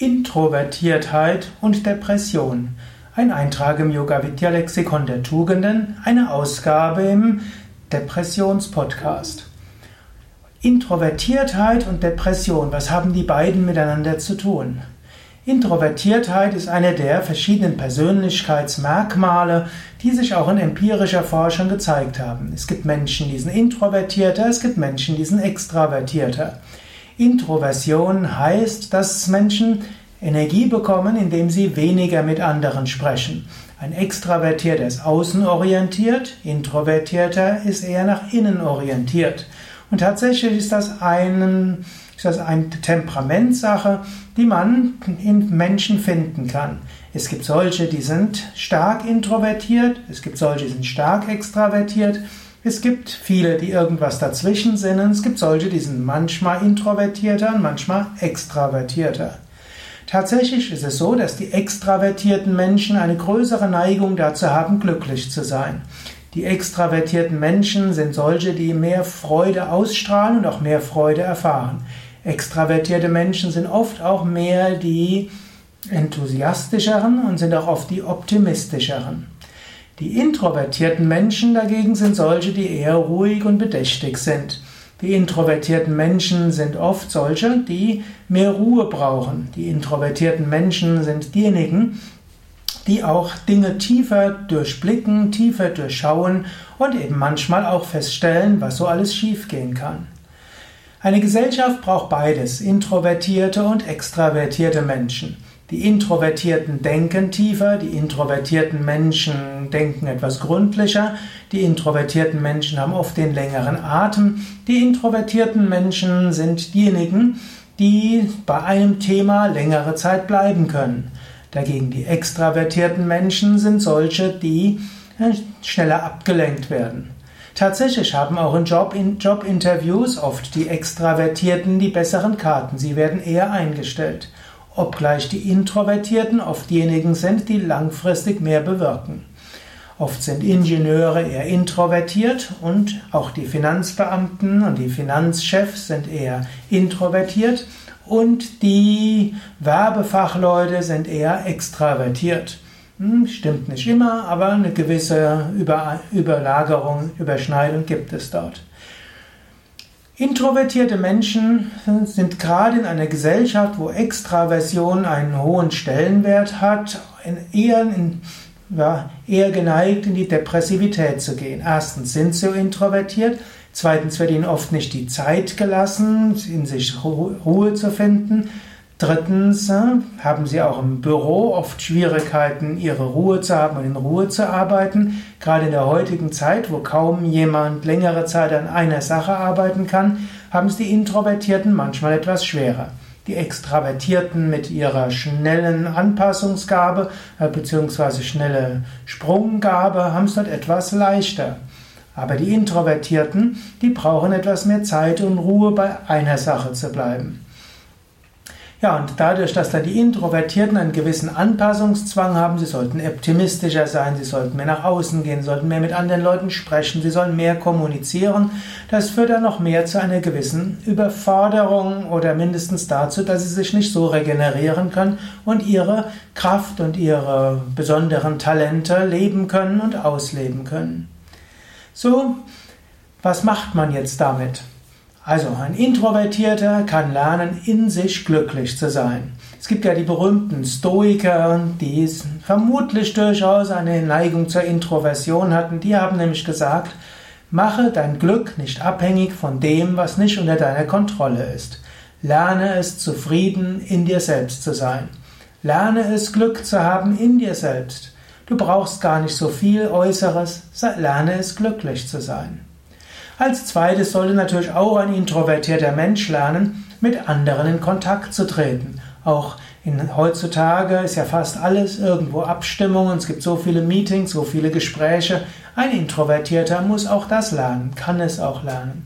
Introvertiertheit und Depression. Ein Eintrag im Yoga Vidya Lexikon der Tugenden, eine Ausgabe im Depressionspodcast. Introvertiertheit und Depression, was haben die beiden miteinander zu tun? Introvertiertheit ist eine der verschiedenen Persönlichkeitsmerkmale, die sich auch in empirischer Forschung gezeigt haben. Es gibt Menschen, die sind introvertierter, es gibt Menschen, die sind extravertierter. Introversion heißt, dass Menschen Energie bekommen, indem sie weniger mit anderen sprechen. Ein Extravertierter ist außenorientiert, Introvertierter ist eher nach innen orientiert. Und tatsächlich ist das, ein, ist das eine Temperamentssache, die man in Menschen finden kann. Es gibt solche, die sind stark introvertiert, es gibt solche, die sind stark extravertiert, es gibt viele, die irgendwas dazwischen sind es gibt solche, die sind manchmal introvertierter und manchmal extravertierter. Tatsächlich ist es so, dass die extravertierten Menschen eine größere Neigung dazu haben, glücklich zu sein. Die extravertierten Menschen sind solche, die mehr Freude ausstrahlen und auch mehr Freude erfahren. Extravertierte Menschen sind oft auch mehr die enthusiastischeren und sind auch oft die optimistischeren. Die introvertierten Menschen dagegen sind solche, die eher ruhig und bedächtig sind. Die introvertierten Menschen sind oft solche, die mehr Ruhe brauchen. Die introvertierten Menschen sind diejenigen, die auch Dinge tiefer durchblicken, tiefer durchschauen und eben manchmal auch feststellen, was so alles schiefgehen kann. Eine Gesellschaft braucht beides, introvertierte und extravertierte Menschen. Die Introvertierten denken tiefer, die introvertierten Menschen denken etwas gründlicher, die introvertierten Menschen haben oft den längeren Atem, die introvertierten Menschen sind diejenigen, die bei einem Thema längere Zeit bleiben können. Dagegen die extravertierten Menschen sind solche, die äh, schneller abgelenkt werden. Tatsächlich haben auch in, Job, in Jobinterviews oft die Extravertierten die besseren Karten. Sie werden eher eingestellt obgleich die Introvertierten oft diejenigen sind, die langfristig mehr bewirken. Oft sind Ingenieure eher introvertiert und auch die Finanzbeamten und die Finanzchefs sind eher introvertiert und die Werbefachleute sind eher extravertiert. Hm, stimmt nicht immer, aber eine gewisse Überlagerung, Überschneidung gibt es dort. Introvertierte Menschen sind gerade in einer Gesellschaft, wo Extraversion einen hohen Stellenwert hat, eher, in, ja, eher geneigt, in die Depressivität zu gehen. Erstens sind sie introvertiert, zweitens wird ihnen oft nicht die Zeit gelassen, in sich Ruhe zu finden. Drittens äh, haben sie auch im Büro oft Schwierigkeiten, ihre Ruhe zu haben und in Ruhe zu arbeiten. Gerade in der heutigen Zeit, wo kaum jemand längere Zeit an einer Sache arbeiten kann, haben es die Introvertierten manchmal etwas schwerer. Die Extravertierten mit ihrer schnellen Anpassungsgabe äh, bzw. schnelle Sprunggabe haben es dort etwas leichter. Aber die Introvertierten, die brauchen etwas mehr Zeit und Ruhe bei einer Sache zu bleiben. Ja, und dadurch, dass da die Introvertierten einen gewissen Anpassungszwang haben, sie sollten optimistischer sein, sie sollten mehr nach außen gehen, sollten mehr mit anderen Leuten sprechen, sie sollen mehr kommunizieren, das führt dann noch mehr zu einer gewissen Überforderung oder mindestens dazu, dass sie sich nicht so regenerieren können und ihre Kraft und ihre besonderen Talente leben können und ausleben können. So, was macht man jetzt damit? Also ein Introvertierter kann lernen, in sich glücklich zu sein. Es gibt ja die berühmten Stoiker, die vermutlich durchaus eine Neigung zur Introversion hatten. Die haben nämlich gesagt, mache dein Glück nicht abhängig von dem, was nicht unter deiner Kontrolle ist. Lerne es zufrieden in dir selbst zu sein. Lerne es Glück zu haben in dir selbst. Du brauchst gar nicht so viel Äußeres, lerne es glücklich zu sein. Als zweites sollte natürlich auch ein introvertierter Mensch lernen, mit anderen in Kontakt zu treten. Auch in, heutzutage ist ja fast alles irgendwo Abstimmung es gibt so viele Meetings, so viele Gespräche. Ein Introvertierter muss auch das lernen, kann es auch lernen.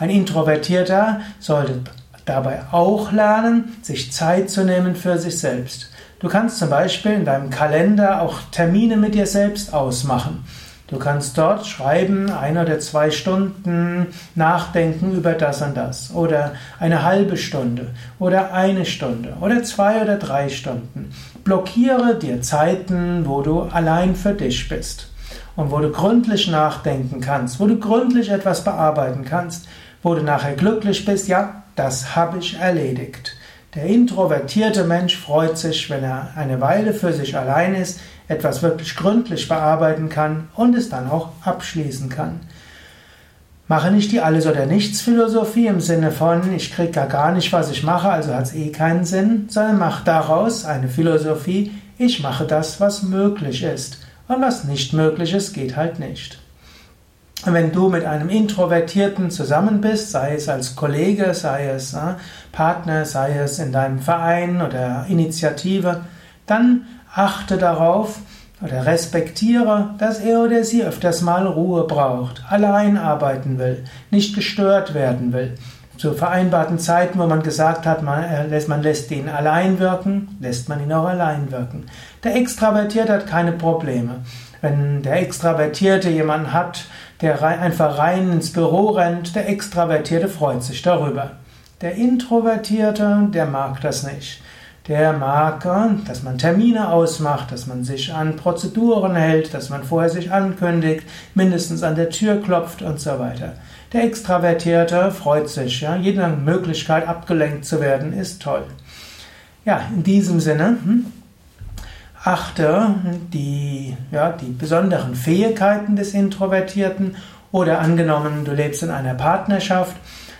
Ein Introvertierter sollte dabei auch lernen, sich Zeit zu nehmen für sich selbst. Du kannst zum Beispiel in deinem Kalender auch Termine mit dir selbst ausmachen. Du kannst dort schreiben, ein oder zwei Stunden nachdenken über das und das. Oder eine halbe Stunde. Oder eine Stunde. Oder zwei oder drei Stunden. Blockiere dir Zeiten, wo du allein für dich bist. Und wo du gründlich nachdenken kannst, wo du gründlich etwas bearbeiten kannst, wo du nachher glücklich bist, ja, das habe ich erledigt. Der introvertierte Mensch freut sich, wenn er eine Weile für sich allein ist, etwas wirklich gründlich bearbeiten kann und es dann auch abschließen kann. Mache nicht die Alles- oder Nichts-Philosophie im Sinne von, ich kriege gar, gar nicht, was ich mache, also hat es eh keinen Sinn, sondern mach daraus eine Philosophie, ich mache das, was möglich ist. Und was nicht möglich ist, geht halt nicht. Wenn du mit einem Introvertierten zusammen bist, sei es als Kollege, sei es äh, Partner, sei es in deinem Verein oder Initiative, dann achte darauf oder respektiere, dass er oder sie öfters mal Ruhe braucht, allein arbeiten will, nicht gestört werden will. Zu vereinbarten Zeiten, wo man gesagt hat, man lässt, man lässt ihn allein wirken, lässt man ihn auch allein wirken. Der Extravertierte hat keine Probleme. Wenn der Extravertierte jemanden hat, der einfach rein ins Büro rennt, der Extravertierte freut sich darüber. Der Introvertierte, der mag das nicht. Der mag, dass man Termine ausmacht, dass man sich an Prozeduren hält, dass man vorher sich ankündigt, mindestens an der Tür klopft und so weiter. Der Extravertierte freut sich, ja, jede Möglichkeit abgelenkt zu werden ist toll. Ja, in diesem Sinne, hm, achte die, ja, die besonderen Fähigkeiten des Introvertierten oder angenommen, du lebst in einer Partnerschaft,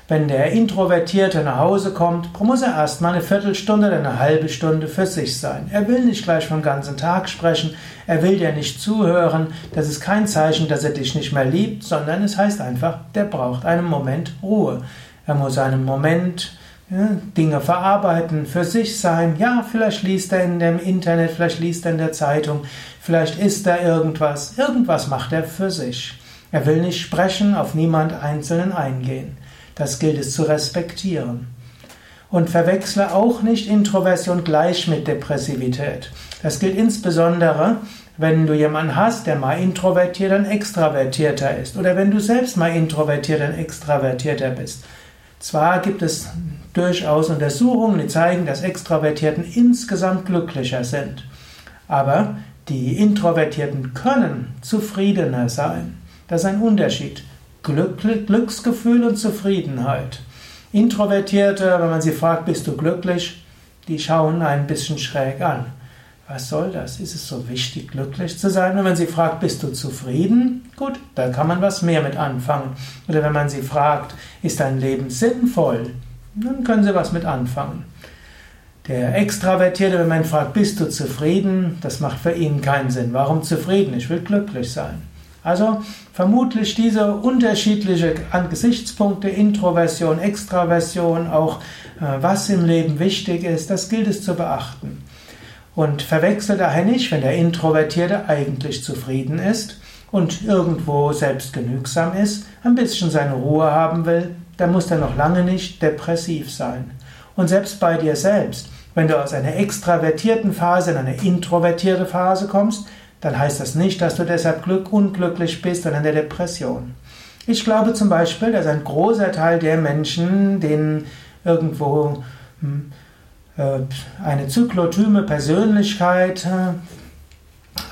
wenn der Introvertierte nach Hause kommt, muss er erstmal eine Viertelstunde oder eine halbe Stunde für sich sein. Er will nicht gleich vom ganzen Tag sprechen, er will dir nicht zuhören. Das ist kein Zeichen, dass er dich nicht mehr liebt, sondern es heißt einfach, der braucht einen Moment Ruhe. Er muss einen Moment ja, Dinge verarbeiten, für sich sein. Ja, vielleicht liest er in dem Internet, vielleicht liest er in der Zeitung, vielleicht isst er irgendwas. Irgendwas macht er für sich. Er will nicht sprechen, auf niemand Einzelnen eingehen. Das gilt es zu respektieren. Und verwechsle auch nicht Introversion gleich mit Depressivität. Das gilt insbesondere, wenn du jemanden hast, der mal introvertiert und extravertierter ist. Oder wenn du selbst mal introvertiert und extravertierter bist. Zwar gibt es durchaus Untersuchungen, die zeigen, dass Extravertierten insgesamt glücklicher sind. Aber die Introvertierten können zufriedener sein. Das ist ein Unterschied. Glück, Glücksgefühl und Zufriedenheit. Introvertierte, wenn man sie fragt, bist du glücklich, die schauen ein bisschen schräg an. Was soll das? Ist es so wichtig, glücklich zu sein? Wenn man sie fragt, bist du zufrieden? Gut, da kann man was mehr mit anfangen. Oder wenn man sie fragt, ist dein Leben sinnvoll? Dann können sie was mit anfangen. Der Extravertierte, wenn man fragt, bist du zufrieden? Das macht für ihn keinen Sinn. Warum zufrieden? Ich will glücklich sein. Also vermutlich diese unterschiedlichen Gesichtspunkte, Introversion, Extraversion, auch äh, was im Leben wichtig ist, das gilt es zu beachten. Und verwechsel daher nicht, wenn der Introvertierte eigentlich zufrieden ist und irgendwo selbstgenügsam ist, ein bisschen seine Ruhe haben will, dann muss er noch lange nicht depressiv sein. Und selbst bei dir selbst, wenn du aus einer extravertierten Phase in eine introvertierte Phase kommst, dann heißt das nicht, dass du deshalb glück unglücklich bist und in der Depression. Ich glaube zum Beispiel, dass ein großer Teil der Menschen, denen irgendwo hm, äh, eine zyklotyme Persönlichkeit äh,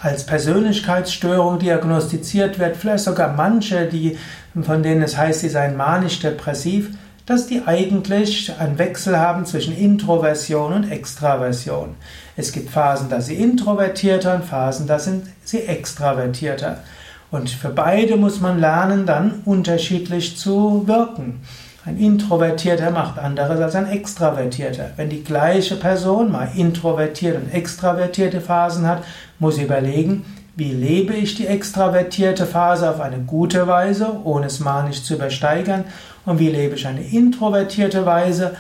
als Persönlichkeitsstörung diagnostiziert wird, vielleicht sogar manche, die, von denen es heißt, sie seien manisch-depressiv, dass die eigentlich einen Wechsel haben zwischen Introversion und Extraversion. Es gibt Phasen, da sie introvertierter und Phasen, da sind sie extravertierter. Und für beide muss man lernen, dann unterschiedlich zu wirken. Ein Introvertierter macht anderes als ein Extravertierter. Wenn die gleiche Person mal introvertierte und extravertierte Phasen hat, muss sie überlegen, wie lebe ich die extravertierte Phase auf eine gute Weise, ohne es manisch zu übersteigern? Und wie lebe ich eine introvertierte Weise,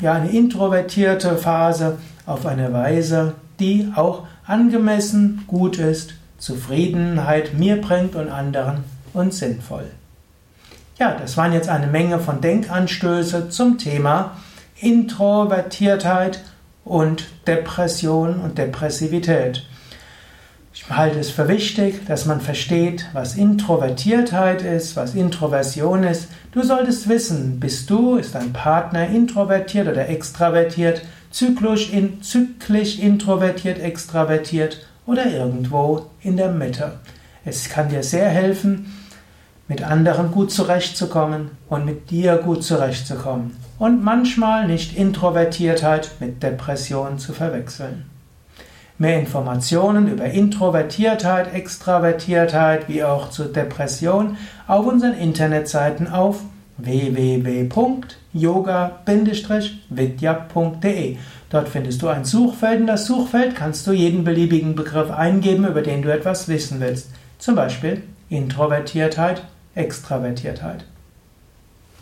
ja, eine introvertierte Phase auf eine Weise, die auch angemessen gut ist, Zufriedenheit mir bringt und anderen und sinnvoll. Ja, das waren jetzt eine Menge von Denkanstöße zum Thema Introvertiertheit und Depression und Depressivität. Ich halte es für wichtig, dass man versteht, was Introvertiertheit ist, was Introversion ist. Du solltest wissen, bist du, ist dein Partner introvertiert oder extravertiert, zyklisch, in, zyklisch introvertiert, extravertiert oder irgendwo in der Mitte. Es kann dir sehr helfen, mit anderen gut zurechtzukommen und mit dir gut zurechtzukommen. Und manchmal nicht Introvertiertheit mit Depression zu verwechseln. Mehr Informationen über Introvertiertheit, Extravertiertheit wie auch zu Depression auf unseren Internetseiten auf www.yoga-vidya.de. Dort findest du ein Suchfeld. In das Suchfeld kannst du jeden beliebigen Begriff eingeben, über den du etwas wissen willst. Zum Beispiel Introvertiertheit, Extravertiertheit.